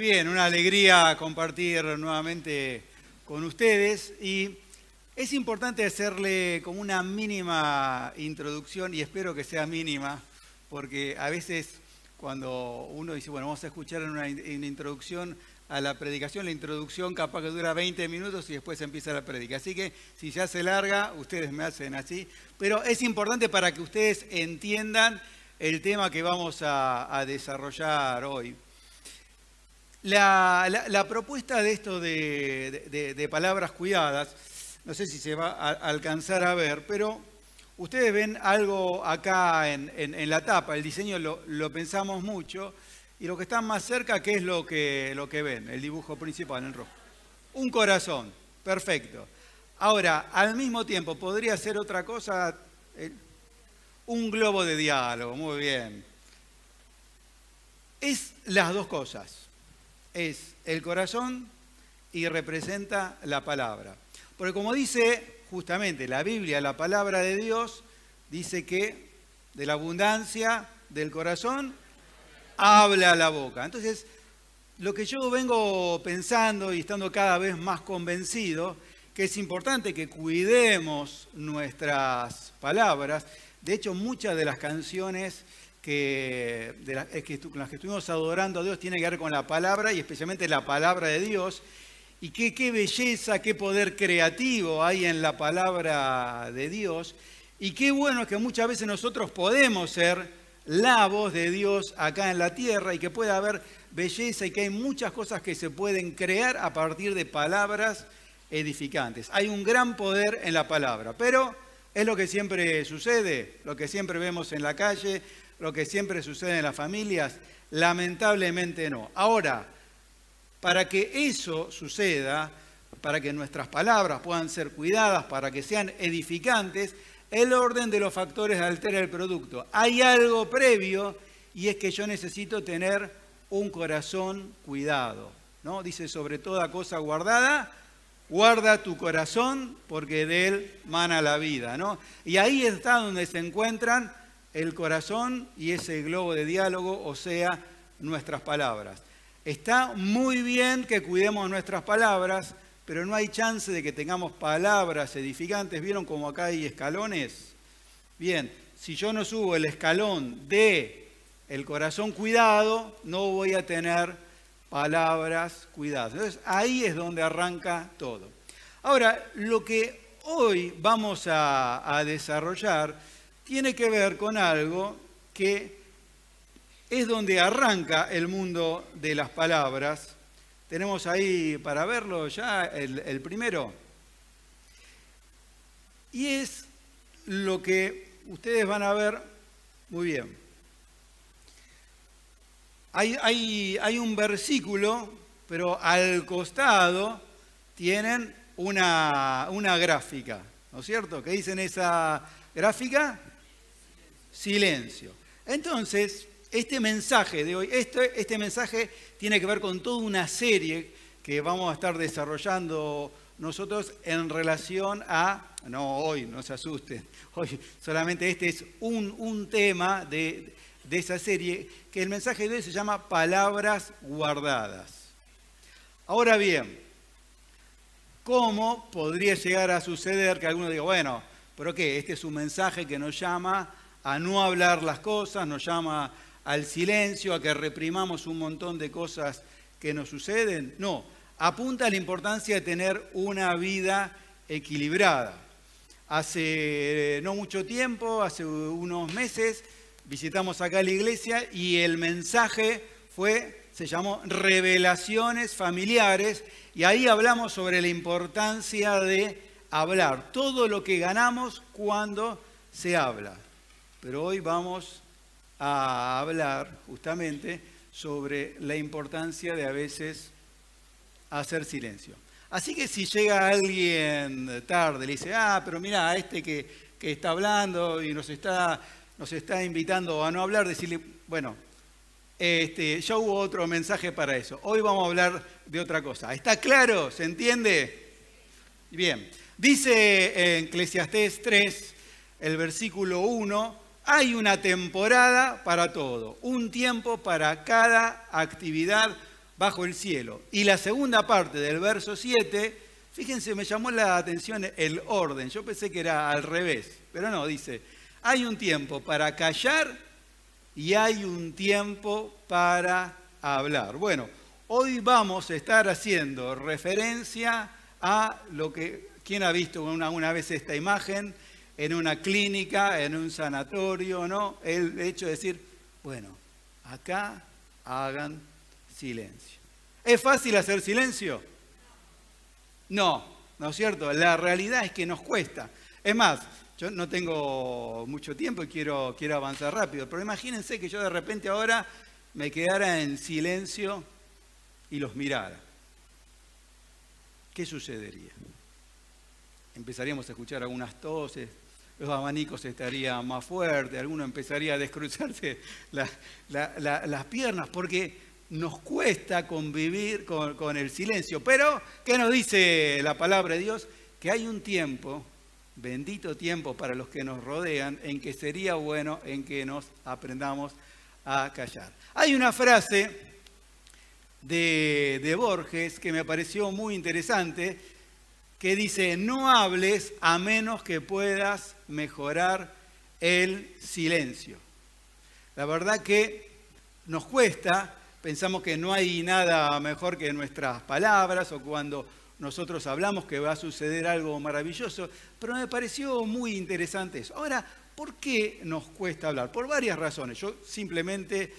Muy bien, una alegría compartir nuevamente con ustedes y es importante hacerle como una mínima introducción y espero que sea mínima porque a veces cuando uno dice, bueno, vamos a escuchar una, introducción a la predicación, la introducción capaz que dura 20 minutos y después empieza la predica. Así que si ya se larga, ustedes me hacen así. Pero es importante para que ustedes entiendan el tema que vamos a, desarrollar hoy. La, propuesta de esto de, palabras cuidadas, no sé si se va a alcanzar a ver, pero ustedes ven algo acá en, la tapa, el diseño lo, pensamos mucho, y lo que está más cerca, ¿qué es lo que, lo que ven? El dibujo principal en rojo. Un corazón, perfecto. Ahora, al mismo tiempo, podría ser otra cosa, un globo de diálogo, muy bien. Es las dos cosas. Es el corazón y representa la palabra. Porque como dice justamente la Biblia, la palabra de Dios, dice que de la abundancia del corazón habla la boca. Entonces, lo que yo vengo pensando y estando cada vez más convencido, que es importante que cuidemos nuestras palabras de hecho, muchas de las canciones que, las, que, con las que estuvimos adorando a Dios tienen que ver con la palabra y especialmente la palabra de Dios. Y qué, qué belleza, qué poder creativo hay en la palabra de Dios. Y qué bueno que muchas veces nosotros podemos ser la voz de Dios acá en la tierra y que pueda haber belleza y que hay muchas cosas que se pueden crear a partir de palabras edificantes. Hay un gran poder en la palabra, pero es lo que siempre sucede, lo que siempre vemos en la calle, lo que siempre sucede en las familias. Lamentablemente no. Ahora, para que eso suceda, para que nuestras palabras puedan ser cuidadas, para que sean edificantes, el orden de los factores altera el producto. Hay algo previo y es que yo necesito tener un corazón cuidado. ¿no? Dice sobre toda cosa guardada, guarda tu corazón porque de él mana la vida, ¿no? Y ahí está donde se encuentran el corazón y ese globo de diálogo, o sea, nuestras palabras. Está muy bien que cuidemos nuestras palabras, pero no hay chance de que tengamos palabras edificantes. ¿Vieron cómo acá hay escalones? Bien, si yo no subo el escalón de el corazón cuidado, no voy a tener palabras cuidadas. Entonces ahí es donde arranca todo. Ahora, lo que hoy vamos a, desarrollar tiene que ver con algo que es donde arranca el mundo de las palabras. Tenemos ahí para verlo ya el, primero. Y es lo que ustedes van a ver muy bien. Hay, un versículo, pero al costado tienen una, gráfica, ¿no es cierto? ¿Qué dicen esa gráfica? Silencio. Entonces, este mensaje de hoy, este, este mensaje tiene que ver con toda una serie que vamos a estar desarrollando nosotros en relación a, no hoy, no se asusten, hoy solamente este es un, un tema de, de esa serie, que el mensaje de hoy se llama Palabras guardadas. Ahora bien, ¿cómo podría llegar a suceder que alguno diga, bueno, pero qué, este es un mensaje que nos llama a no hablar las cosas, nos llama al silencio, a que reprimamos un montón de cosas que nos suceden? No, apunta a la importancia de tener una vida equilibrada. Hace no mucho tiempo, hace unos meses, visitamos acá la iglesia y el mensaje fue, se llamó Revelaciones Familiares y ahí hablamos sobre la importancia de hablar, todo lo que ganamos cuando se habla. Pero hoy vamos a hablar justamente sobre la importancia de a veces hacer silencio. Así que si llega alguien tarde, le dice, ah, pero mira, este que, que está hablando y nos está nos está invitando a no hablar, decirle, bueno, este, ya hubo otro mensaje para eso. Hoy vamos a hablar de otra cosa. ¿Está claro? ¿Se entiende? Bien. Dice en Eclesiastés 3, el versículo 1, hay una temporada para todo, un tiempo para cada actividad bajo el cielo. Y la segunda parte del verso 7, fíjense, me llamó la atención el orden. Yo pensé que era al revés, pero no, dice, hay un tiempo para callar y hay un tiempo para hablar. Bueno, hoy vamos a estar haciendo referencia a lo que, ¿quién ha visto una, una vez esta imagen? En una clínica, en un sanatorio, ¿no? El hecho de decir, bueno, acá hagan silencio. ¿Es fácil hacer silencio? No, ¿no es cierto? La realidad es que nos cuesta. Es más, yo no tengo mucho tiempo y quiero, quiero avanzar rápido, pero imagínense que yo de repente ahora me quedara en silencio y los mirara. ¿Qué sucedería? Empezaríamos a escuchar algunas toses, los abanicos estarían más fuertes, alguno empezaría a descruzarse las piernas, porque nos cuesta convivir con, con el silencio. Pero, ¿qué nos dice la palabra de Dios? Que hay un tiempo bendito tiempo para los que nos rodean, en que sería bueno en que nos aprendamos a callar. Hay una frase de, de, Borges que me pareció muy interesante, que dice, no hables a menos que puedas mejorar el silencio. La verdad que nos cuesta, pensamos que no hay nada mejor que nuestras palabras o cuando nosotros hablamos que va a suceder algo maravilloso, pero me pareció muy interesante eso. Ahora, ¿por qué nos cuesta hablar? Por varias razones. Yo simplemente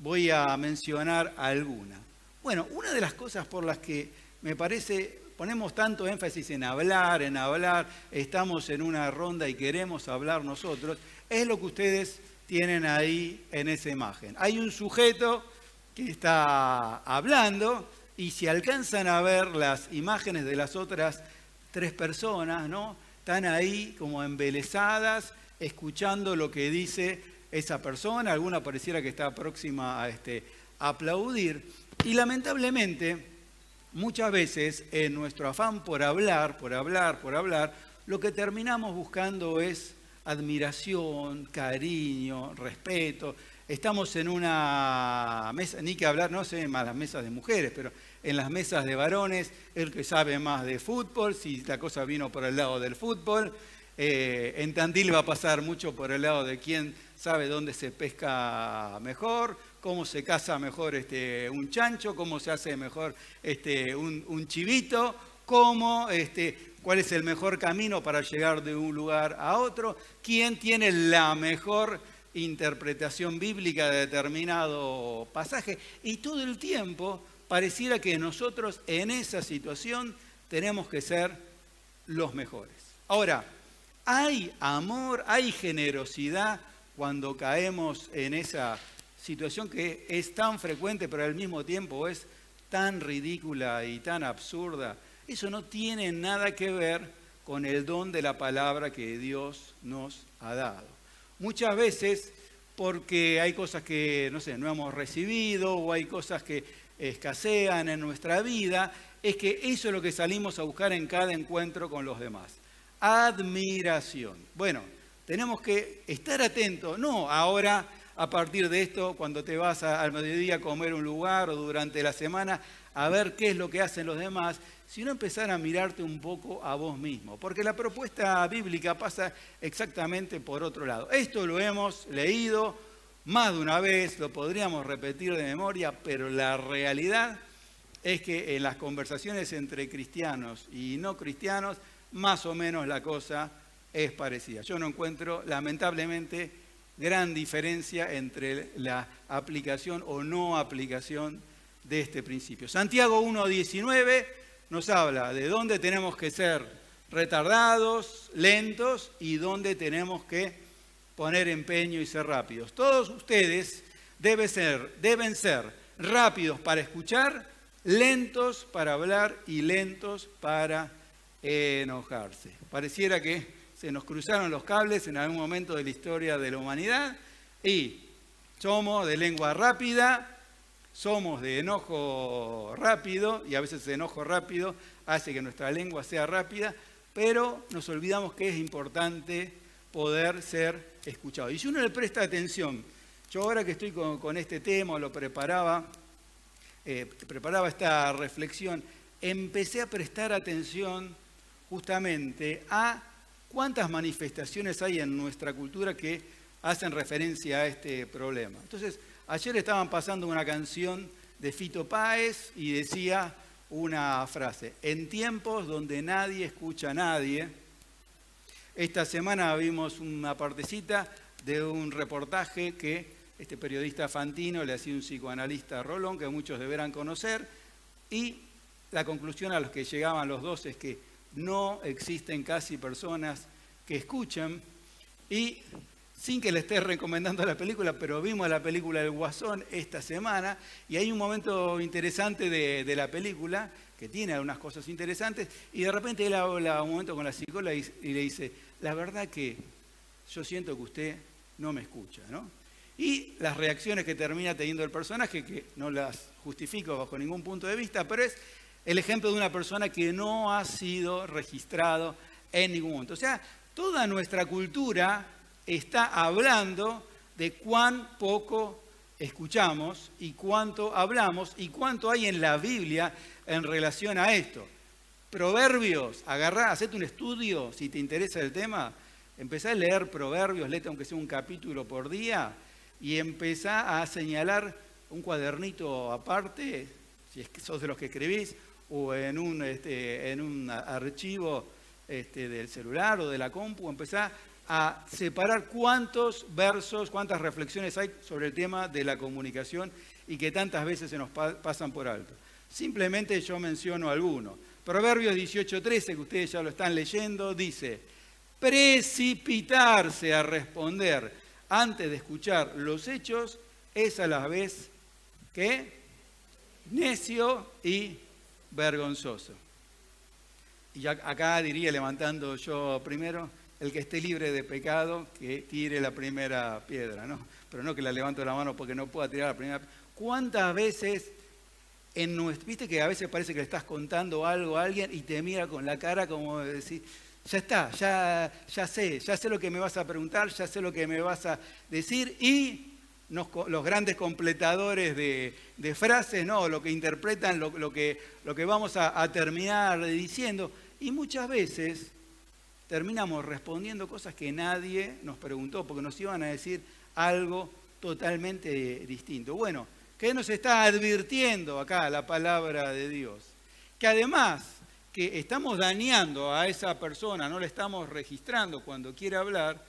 voy a mencionar alguna. Bueno, una de las cosas por las que me parece ponemos tanto énfasis en hablar, en hablar, estamos en una ronda y queremos hablar nosotros, es lo que ustedes tienen ahí en esa imagen. Hay un sujeto que está hablando y si alcanzan a ver las imágenes de las otras tres personas, ¿no? Están ahí como embelesadas, escuchando lo que dice esa persona, alguna pareciera que está próxima a este, aplaudir. Y lamentablemente, muchas veces en nuestro afán por hablar, por hablar, por hablar, lo que terminamos buscando es admiración, cariño, respeto. Estamos en una mesa, ni que hablar, no sé, más las mesas de mujeres, pero en las mesas de varones, el que sabe más de fútbol, si la cosa vino por el lado del fútbol. Eh, en Tandil va a pasar mucho por el lado de quién sabe dónde se pesca mejor, cómo se caza mejor este, un chancho, cómo se hace mejor este, un, chivito, cómo, este, cuál es el mejor camino para llegar de un lugar a otro, quién tiene la mejor interpretación bíblica de determinado pasaje. Y todo el tiempo pareciera que nosotros en esa situación tenemos que ser los mejores. Ahora, hay amor, hay generosidad cuando caemos en esa situación que es tan frecuente, pero al mismo tiempo es tan ridícula y tan absurda. Eso no tiene nada que ver con el don de la palabra que Dios nos ha dado. Muchas veces porque hay cosas que, no sé, no hemos recibido o hay cosas que escasean en nuestra vida, es que eso es lo que salimos a buscar en cada encuentro con los demás. Admiración. Bueno, tenemos que estar atentos, no ahora a partir de esto, cuando te vas al mediodía a comer un lugar o durante la semana, a ver qué es lo que hacen los demás, sino empezar a mirarte un poco a vos mismo. Porque la propuesta bíblica pasa exactamente por otro lado. Esto lo hemos leído, más de una vez, lo podríamos repetir de memoria, pero la realidad es que en las conversaciones entre cristianos y no cristianos, más o menos la cosa es parecida. Yo no encuentro, lamentablemente, gran diferencia entre la aplicación o no aplicación de este principio. Santiago 1.19 nos habla de dónde tenemos que ser retardados, lentos y dónde tenemos que poner empeño y ser rápidos. Todos ustedes deben ser, deben ser rápidos para escuchar, lentos para hablar y lentos para enojarse. Pareciera que se nos cruzaron los cables en algún momento de la historia de la humanidad y somos de lengua rápida, somos de enojo rápido y a veces el enojo rápido hace que nuestra lengua sea rápida, pero nos olvidamos que es importante poder ser escuchado. Y si uno le presta atención, yo ahora que estoy con, este tema, lo preparaba, eh, preparaba esta reflexión, empecé a prestar atención justamente a cuántas manifestaciones hay en nuestra cultura que hacen referencia a este problema. Entonces, ayer estaban pasando una canción de Fito Páez y decía una frase, en tiempos donde nadie escucha a nadie, esta semana vimos una partecita de un reportaje que este periodista Fantino le hacía un psicoanalista Rolón, que muchos deberán conocer, y la conclusión a los que llegaban los dos es que no existen casi personas que escuchan, y sin que le esté recomendando la película, pero vimos la película El Guasón esta semana y hay un momento interesante de, la película que tiene algunas cosas interesantes y de repente él habla un momento con la psicóloga y, le dice, la verdad que yo siento que usted no me escucha, ¿no? Y las reacciones que termina teniendo el personaje, que no las justifico bajo ningún punto de vista, pero es el ejemplo de una persona que no ha sido registrado en ningún momento. O sea, toda nuestra cultura está hablando de cuán poco escuchamos y cuánto hablamos y cuánto hay en la Biblia en relación a esto. Proverbios, agarrá, hacete un estudio si te interesa el tema, empezá a leer proverbios, léete aunque sea un capítulo por día y empezá a señalar un cuadernito aparte, si es sos de los que escribís, o en un, este, en un archivo este, del celular o de la compu, empezá a separar cuántos versos, cuántas reflexiones hay sobre el tema de la comunicación y que tantas veces se nos pasan por alto. Simplemente yo menciono algunos. Proverbios 18:13, que ustedes ya lo están leyendo, dice, precipitarse a responder antes de escuchar los hechos es a la vez que necio y vergonzoso. Y acá diría, levantando yo primero, el que esté libre de pecado, que tire la primera piedra, ¿no? Pero no que la levanto la mano porque no pueda tirar la primera piedra. ¿Cuántas veces en viste que a veces parece que le estás contando algo a alguien y te mira con la cara como decir, ya está, ya, ya sé, ya sé lo que me vas a preguntar, ya sé lo que me vas a decir y los grandes completadores de, frases, ¿no? lo que interpretan, lo, que, lo que, vamos a, a terminar diciendo. Y muchas veces terminamos respondiendo cosas que nadie nos preguntó, porque nos iban a decir algo totalmente distinto. Bueno, ¿qué nos está advirtiendo acá la palabra de Dios? Que además que estamos dañando a esa persona, no le estamos registrando cuando quiere hablar,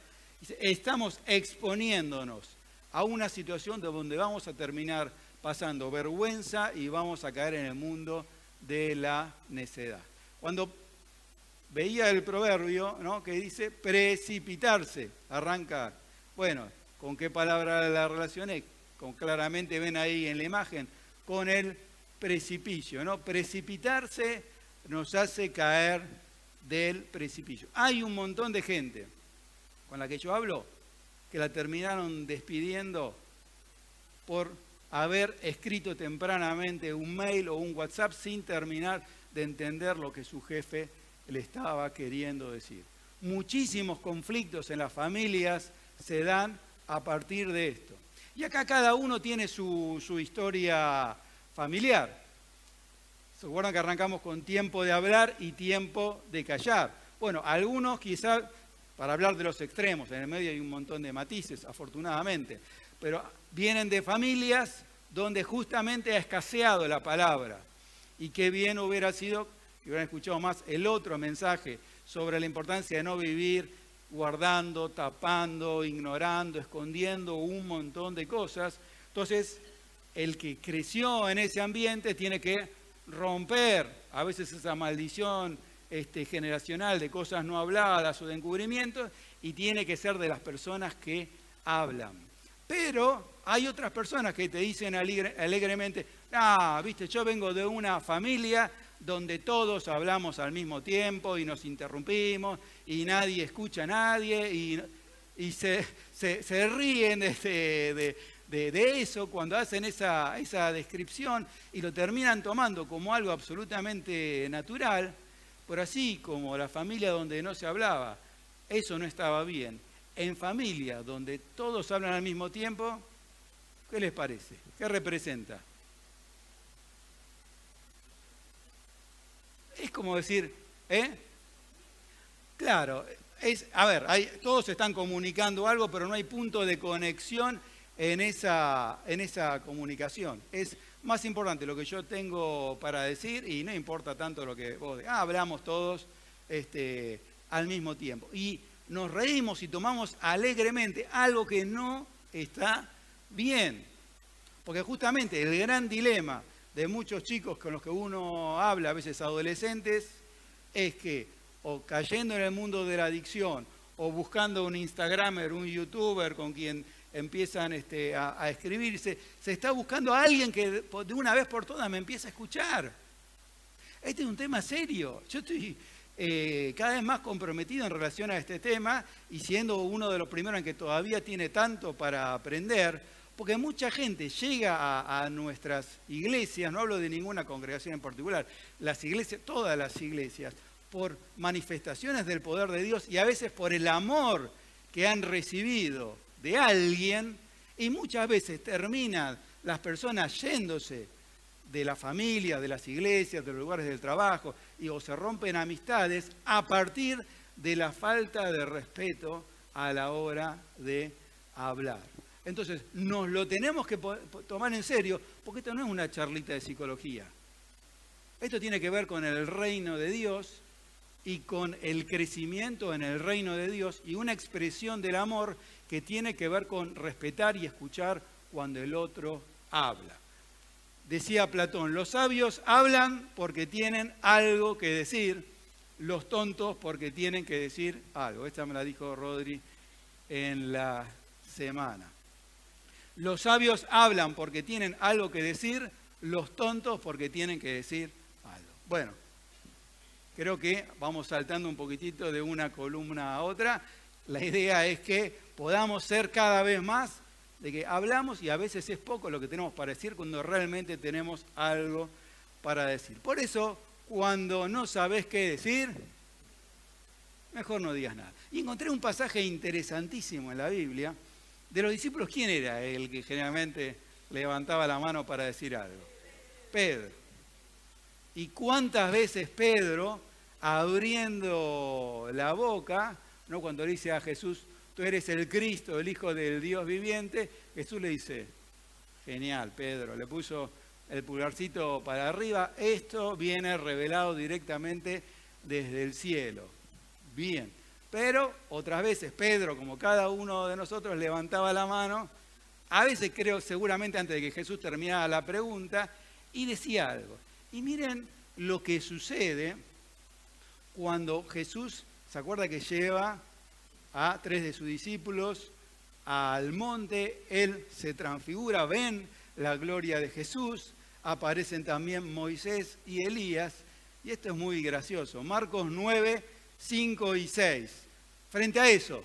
estamos exponiéndonos a una situación de donde vamos a terminar pasando vergüenza y vamos a caer en el mundo de la necedad. Cuando veía el proverbio ¿no? que dice precipitarse, arrancar. Bueno, ¿con qué palabra la relacioné? Con, claramente ven ahí en la imagen, con el precipicio. ¿no? Precipitarse nos hace caer del precipicio. Hay un montón de gente con la que yo hablo que la terminaron despidiendo por haber escrito tempranamente un mail o un WhatsApp sin terminar de entender lo que su jefe le estaba queriendo decir. Muchísimos conflictos en las familias se dan a partir de esto. Y acá cada uno tiene su, historia familiar. ¿Se acuerdan que arrancamos con tiempo de hablar y tiempo de callar? Bueno, algunos quizás, para hablar de los extremos, en el medio hay un montón de matices, afortunadamente, pero vienen de familias donde justamente ha escaseado la palabra. Y qué bien hubiera sido y hubieran escuchado más el otro mensaje sobre la importancia de no vivir guardando, tapando, ignorando, escondiendo un montón de cosas. Entonces, el que creció en ese ambiente tiene que romper a veces esa maldición este, generacional de cosas no habladas o de encubrimientos y tiene que ser de las personas que hablan. Pero hay otras personas que te dicen alegremente, ah, viste, yo vengo de una familia donde todos hablamos al mismo tiempo y nos interrumpimos y nadie escucha a nadie y, se, ríen de, eso cuando hacen esa, esa descripción y lo terminan tomando como algo absolutamente natural, por así como la familia donde no se hablaba, eso no estaba bien. En familia donde todos hablan al mismo tiempo, ¿qué les parece? ¿Qué representa? Es como decir, ¿eh? Claro, es, a ver, todos están comunicando algo, pero no hay punto de conexión en esa, en esa comunicación. Es más importante lo que yo tengo para decir y no importa tanto lo que vos... Ah, hablamos todos este, al mismo tiempo. Y nos reímos y tomamos alegremente algo que no está bien. Porque justamente el gran dilema de muchos chicos con los que uno habla, a veces adolescentes, es que o cayendo en el mundo de la adicción, o buscando un Instagramer, un youtuber con quien empiezan este, a, escribirse, se está buscando a alguien que de una vez por todas me empiece a escuchar. Este es un tema serio. Yo estoy eh, cada vez más comprometido en relación a este tema y siendo uno de los primeros en que todavía tiene tanto para aprender, porque mucha gente llega a, nuestras iglesias, no hablo de ninguna congregación en particular, las iglesias, todas las iglesias, por manifestaciones del poder de Dios y a veces por el amor que han recibido de alguien, y muchas veces terminan las personas yéndose de la familia, de las iglesias, de los lugares del trabajo, y o se rompen amistades a partir de la falta de respeto a la hora de hablar. Entonces, nos lo tenemos que tomar en serio, porque esto no es una charlita de psicología. Esto tiene que ver con el reino de Dios y con el crecimiento en el reino de Dios y una expresión del amor que tiene que ver con respetar y escuchar cuando el otro habla. Decía Platón, los sabios hablan porque tienen algo que decir, los tontos porque tienen que decir algo. Esta me la dijo Rodri en la semana. Los sabios hablan porque tienen algo que decir, los tontos porque tienen que decir algo. Bueno, creo que vamos saltando un poquitito de una columna a otra. La idea es que podamos ser cada vez más de que hablamos y a veces es poco lo que tenemos para decir cuando realmente tenemos algo para decir. Por eso, cuando no sabes qué decir, mejor no digas nada. Y encontré un pasaje interesantísimo en la Biblia. De los discípulos, ¿quién era el que generalmente levantaba la mano para decir algo? Pedro. ¿Y cuántas veces Pedro, abriendo la boca, no cuando dice a Jesús, tú eres el Cristo, el Hijo del Dios viviente, Jesús le dice, genial, Pedro, le puso el pulgarcito para arriba, esto viene revelado directamente desde el cielo. Bien, pero otras veces Pedro, como cada uno de nosotros, levantaba la mano, a veces creo seguramente antes de que Jesús terminara la pregunta, y decía algo. Y miren lo que sucede cuando Jesús, ¿se acuerda que lleva a tres de sus discípulos al monte, él se transfigura, ven la gloria de Jesús, aparecen también Moisés y Elías, y esto es muy gracioso. Marcos 9, 5 y 6. Frente a eso,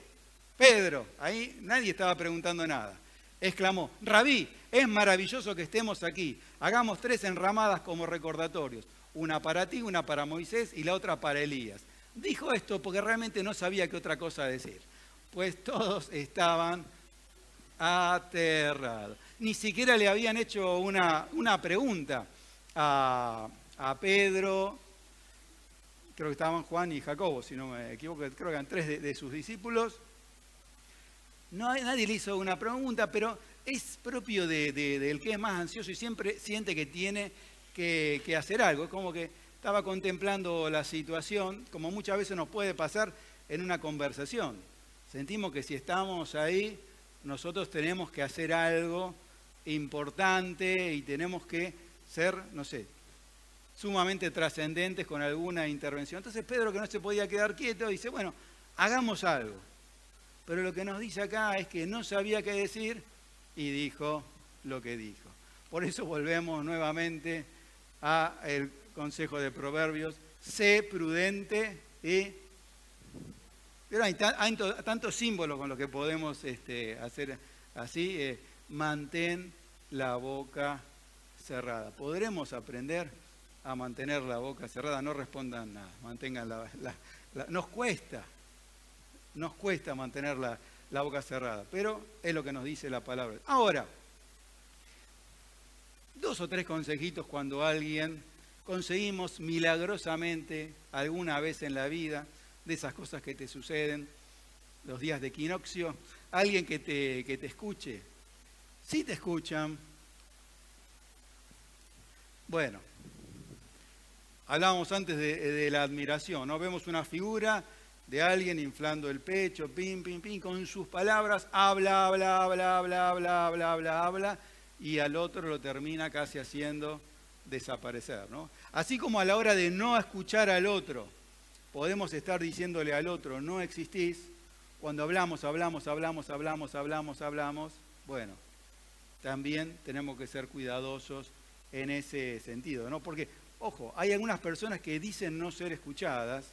Pedro, ahí nadie estaba preguntando nada, exclamó, Rabí, es maravilloso que estemos aquí, hagamos tres enramadas como recordatorios, una para ti, una para Moisés y la otra para Elías. Dijo esto porque realmente no sabía qué otra cosa decir. Pues todos estaban aterrados. Ni siquiera le habían hecho una, una pregunta a, Pedro, creo que estaban Juan y Jacobo, si no me equivoco, creo que eran tres de, sus discípulos. No, nadie le hizo una pregunta, pero es propio del que es más ansioso y siempre siente que tiene que, que hacer algo. Es como que estaba contemplando la situación, como muchas veces nos puede pasar en una conversación. Sentimos que si estamos ahí, nosotros tenemos que hacer algo importante y tenemos que ser, no sé, sumamente trascendentes con alguna intervención. Entonces Pedro, que no se podía quedar quieto, dice, bueno, hagamos algo. Pero lo que nos dice acá es que no sabía qué decir y dijo lo que dijo. Por eso volvemos nuevamente a el consejo de Proverbios, sé prudente y... Pero hay, tantos símbolos con los que podemos este, hacer así, eh, mantén la boca cerrada. ¿Podremos aprender a mantener la boca cerrada? No respondan nada, mantengan la... nos cuesta, nos cuesta mantener la, la boca cerrada, pero es lo que nos dice la palabra. Ahora, dos o tres consejitos cuando alguien conseguimos milagrosamente alguna vez en la vida de esas cosas que te suceden, los días de equinoccio, alguien que te, que te escuche. Si te escuchan, bueno, hablábamos antes de, la admiración, ¿no? Vemos una figura de alguien inflando el pecho, pim, pim, pim, con sus palabras, habla, habla, habla, habla, habla, habla, habla, habla, y al otro lo termina casi haciendo desaparecer, ¿no? Así como a la hora de no escuchar al otro, podemos estar diciéndole al otro, no existís, cuando hablamos, hablamos, hablamos, hablamos, hablamos, hablamos, bueno, también tenemos que ser cuidadosos en ese sentido, ¿no? Porque, ojo, hay algunas personas que dicen no ser escuchadas,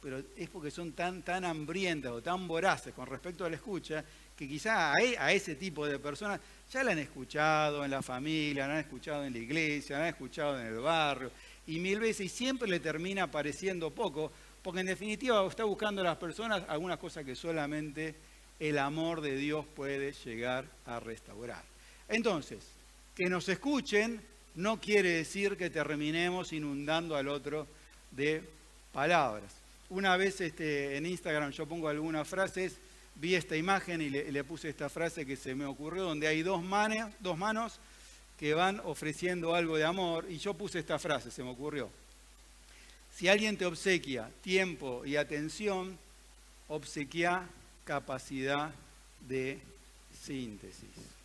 pero es porque son tan, tan hambrientas o tan voraces con respecto a la escucha, que quizá a, e, ese tipo de personas ya la han escuchado en la familia, la han escuchado en la iglesia, la han escuchado en el barrio, y mil veces, y siempre le termina pareciendo poco, porque en definitiva está buscando a las personas algunas cosas que solamente el amor de Dios puede llegar a restaurar. Entonces, que nos escuchen no quiere decir que terminemos inundando al otro de palabras. Una vez este, en Instagram yo pongo algunas frases, vi esta imagen y le, puse esta frase que se me ocurrió, donde hay dos, dos manos que van ofreciendo algo de amor, y yo puse esta frase, se me ocurrió. Si alguien te obsequia tiempo y atención, obsequia capacidad de síntesis.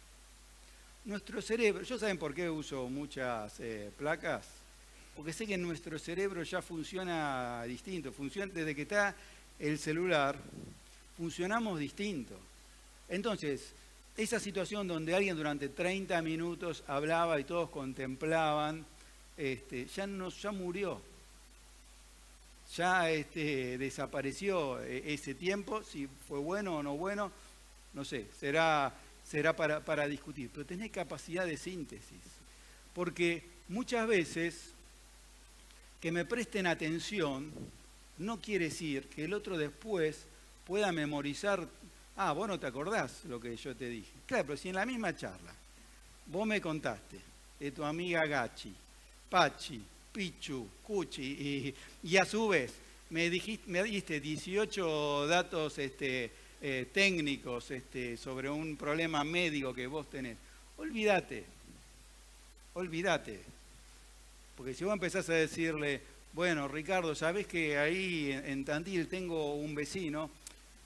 Nuestro cerebro, ¿yo saben por qué uso muchas eh, placas? Porque sé que nuestro cerebro ya funciona distinto, funciona, desde que está el celular, funcionamos distinto. Entonces, esa situación donde alguien durante 30 minutos hablaba y todos contemplaban, este, ya, no, ya murió ya este, desapareció eh, ese tiempo, si fue bueno o no bueno, no sé, será, será para, para discutir, pero tenés capacidad de síntesis, porque muchas veces que me presten atención no quiere decir que el otro después pueda memorizar, ah, vos no te acordás lo que yo te dije. Claro, pero si en la misma charla vos me contaste de tu amiga Gachi, Pachi, Pichu, Cuchi, y, a su vez me, dijiste, me diste 18 datos este, eh, técnicos este, sobre un problema médico que vos tenés. Olvídate, olvídate. Porque si vos empezás a decirle, bueno, Ricardo, ¿sabés que ahí en, Tandil tengo un vecino?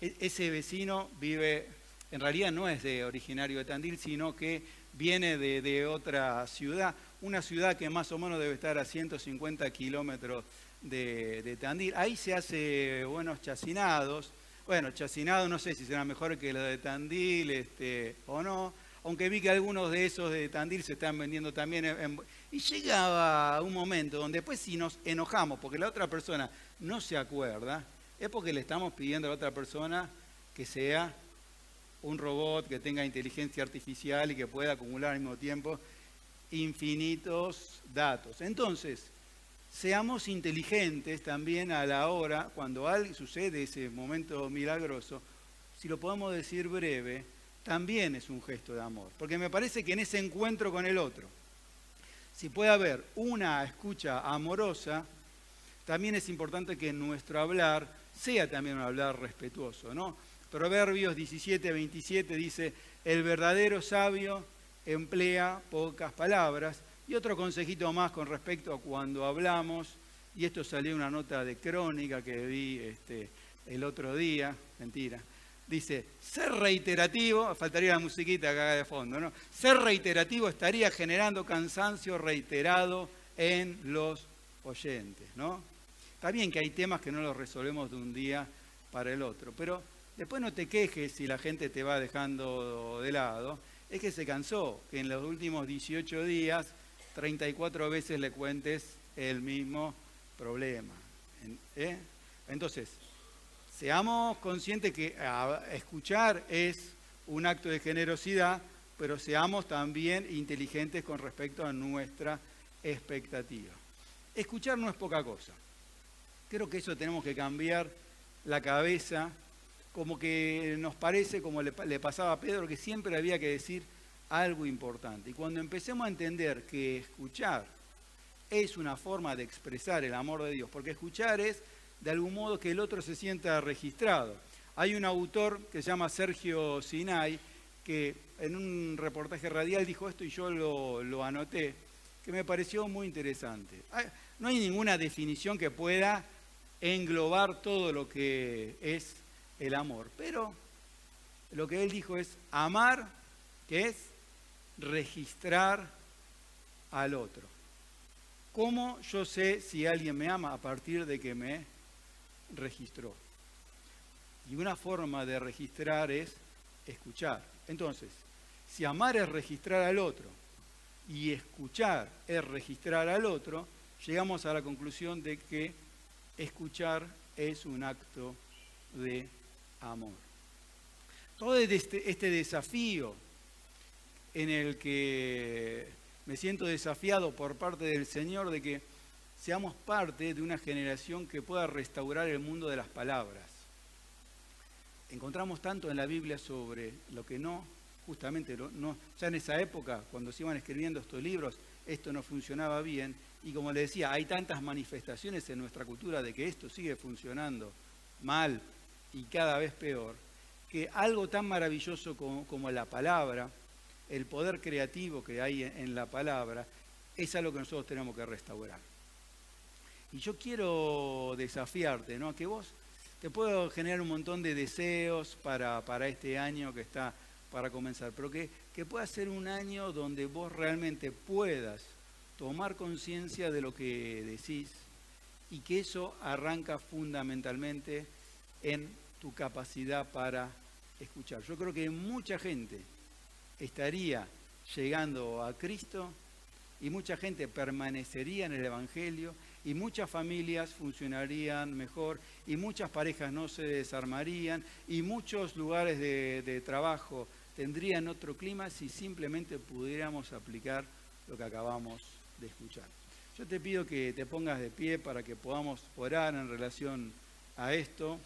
E, ese vecino vive, en realidad no es de originario de Tandil, sino que viene de otra ciudad una ciudad que más o menos debe estar a 150 kilómetros de, Tandil. Ahí se hace buenos chacinados. Bueno, chacinados no sé si será mejor que los de Tandil este, o no, aunque vi que algunos de esos de Tandil se están vendiendo también. y llegaba un momento donde después si nos enojamos porque la otra persona no se acuerda, es porque le estamos pidiendo a la otra persona que sea un robot que tenga inteligencia artificial y que pueda acumular al mismo tiempo infinitos datos. Entonces, seamos inteligentes también a la hora, cuando sucede ese momento milagroso, si lo podemos decir breve, también es un gesto de amor. Porque me parece que en ese encuentro con el otro, si puede haber una escucha amorosa, también es importante que nuestro hablar sea también un hablar respetuoso. Proverbios 17, 27 dice, el verdadero sabio emplea pocas palabras. Y otro consejito más con respecto a cuando hablamos, y esto salió una nota de crónica que vi este, el otro día, mentira, dice, ser reiterativo, faltaría la musiquita acá de fondo, ¿no? Ser reiterativo estaría generando cansancio reiterado en los oyentes, ¿no? Está bien que hay temas que no los resolvemos de un día para el otro, pero después no te quejes si la gente te va dejando de lado es que se cansó, que en los últimos 18 días 34 veces le cuentes el mismo problema. ¿eh? Entonces, seamos conscientes que escuchar es un acto de generosidad, pero seamos también inteligentes con respecto a nuestra expectativa. Escuchar no es poca cosa. Creo que eso tenemos que cambiar la cabeza como que nos parece, como le, pasaba a Pedro, que siempre había que decir algo importante. Y cuando empecemos a entender que escuchar es una forma de expresar el amor de Dios, porque escuchar es de algún modo que el otro se sienta registrado. Hay un autor que se llama Sergio Sinai, que en un reportaje radial dijo esto y yo lo, lo anoté, que me pareció muy interesante. No hay ninguna definición que pueda englobar todo lo que es el amor, pero lo que él dijo es amar, que es registrar al otro. ¿Cómo yo sé si alguien me ama a partir de que me registró? Y una forma de registrar es escuchar. Entonces, si amar es registrar al otro y escuchar es registrar al otro, llegamos a la conclusión de que escuchar es un acto de amor. Todo este, este desafío en el que me siento desafiado por parte del Señor de que seamos parte de una generación que pueda restaurar el mundo de las palabras. Encontramos tanto en la Biblia sobre lo que no, justamente, no, ya en esa época, cuando se iban escribiendo estos libros, esto no funcionaba bien. Y como le decía, hay tantas manifestaciones en nuestra cultura de que esto sigue funcionando mal y cada vez peor, que algo tan maravilloso como, la palabra, el poder creativo que hay en, la palabra, es algo que nosotros tenemos que restaurar. Y yo quiero desafiarte, ¿no? Que vos te puedo generar un montón de deseos para, este año que está para comenzar, pero que, que pueda ser un año donde vos realmente puedas tomar conciencia de lo que decís y que eso arranca fundamentalmente en tu capacidad para escuchar. Yo creo que mucha gente estaría llegando a Cristo y mucha gente permanecería en el Evangelio y muchas familias funcionarían mejor y muchas parejas no se desarmarían y muchos lugares de, trabajo tendrían otro clima si simplemente pudiéramos aplicar lo que acabamos de escuchar. Yo te pido que te pongas de pie para que podamos orar en relación a esto.